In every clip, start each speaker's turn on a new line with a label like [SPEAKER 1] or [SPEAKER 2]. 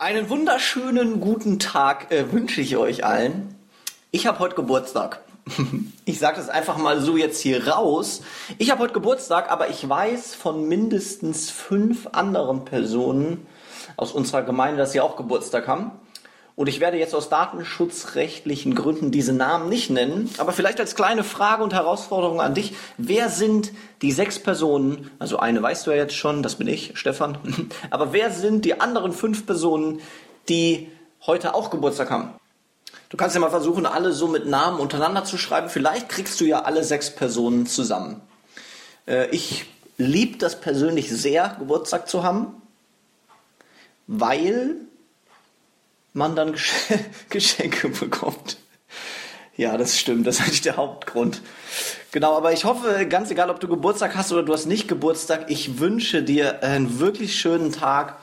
[SPEAKER 1] Einen wunderschönen guten Tag äh, wünsche ich euch allen. Ich habe heute Geburtstag. Ich sage das einfach mal so jetzt hier raus. Ich habe heute Geburtstag, aber ich weiß von mindestens fünf anderen Personen aus unserer Gemeinde, dass sie auch Geburtstag haben. Und ich werde jetzt aus datenschutzrechtlichen Gründen diese Namen nicht nennen, aber vielleicht als kleine Frage und Herausforderung an dich. Wer sind die sechs Personen, also eine weißt du ja jetzt schon, das bin ich, Stefan, aber wer sind die anderen fünf Personen, die heute auch Geburtstag haben? Du kannst ja mal versuchen, alle so mit Namen untereinander zu schreiben. Vielleicht kriegst du ja alle sechs Personen zusammen. Äh, ich liebe das persönlich sehr, Geburtstag zu haben, weil man dann Geschenke bekommt. Ja, das stimmt, das ist eigentlich der Hauptgrund. Genau, aber ich hoffe, ganz egal, ob du Geburtstag hast oder du hast nicht Geburtstag, ich wünsche dir einen wirklich schönen Tag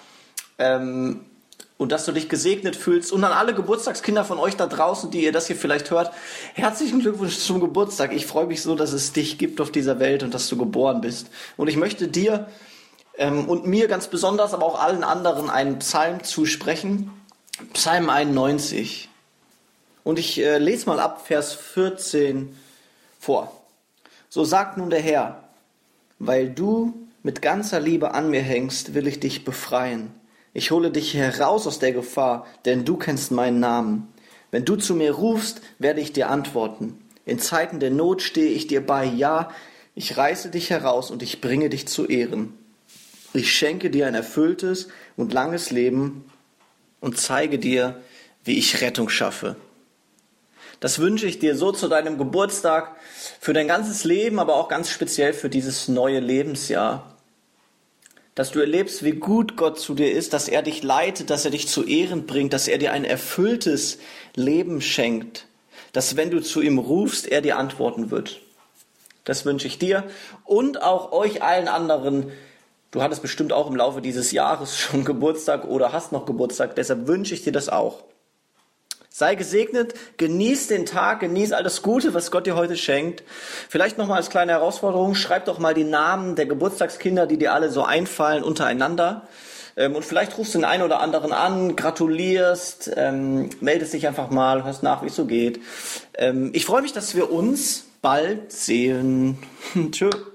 [SPEAKER 1] ähm, und dass du dich gesegnet fühlst. Und an alle Geburtstagskinder von euch da draußen, die ihr das hier vielleicht hört, herzlichen Glückwunsch zum Geburtstag. Ich freue mich so, dass es dich gibt auf dieser Welt und dass du geboren bist. Und ich möchte dir ähm, und mir ganz besonders, aber auch allen anderen einen Psalm zusprechen Psalm 91. Und ich äh, lese mal ab Vers 14 vor. So sagt nun der Herr, weil du mit ganzer Liebe an mir hängst, will ich dich befreien. Ich hole dich heraus aus der Gefahr, denn du kennst meinen Namen. Wenn du zu mir rufst, werde ich dir antworten. In Zeiten der Not stehe ich dir bei. Ja, ich reiße dich heraus und ich bringe dich zu Ehren. Ich schenke dir ein erfülltes und langes Leben und zeige dir, wie ich Rettung schaffe. Das wünsche ich dir so zu deinem Geburtstag, für dein ganzes Leben, aber auch ganz speziell für dieses neue Lebensjahr. Dass du erlebst, wie gut Gott zu dir ist, dass er dich leitet, dass er dich zu Ehren bringt, dass er dir ein erfülltes Leben schenkt, dass wenn du zu ihm rufst, er dir antworten wird. Das wünsche ich dir und auch euch allen anderen, Du hattest bestimmt auch im Laufe dieses Jahres schon Geburtstag oder hast noch Geburtstag, deshalb wünsche ich dir das auch. Sei gesegnet, genieß den Tag, genieß all das Gute, was Gott dir heute schenkt. Vielleicht nochmal als kleine Herausforderung, schreib doch mal die Namen der Geburtstagskinder, die dir alle so einfallen, untereinander. Ähm, und vielleicht rufst du den einen oder anderen an, gratulierst, ähm, meldest dich einfach mal, hörst nach, wie es so geht. Ähm, ich freue mich, dass wir uns bald sehen. Tschüss.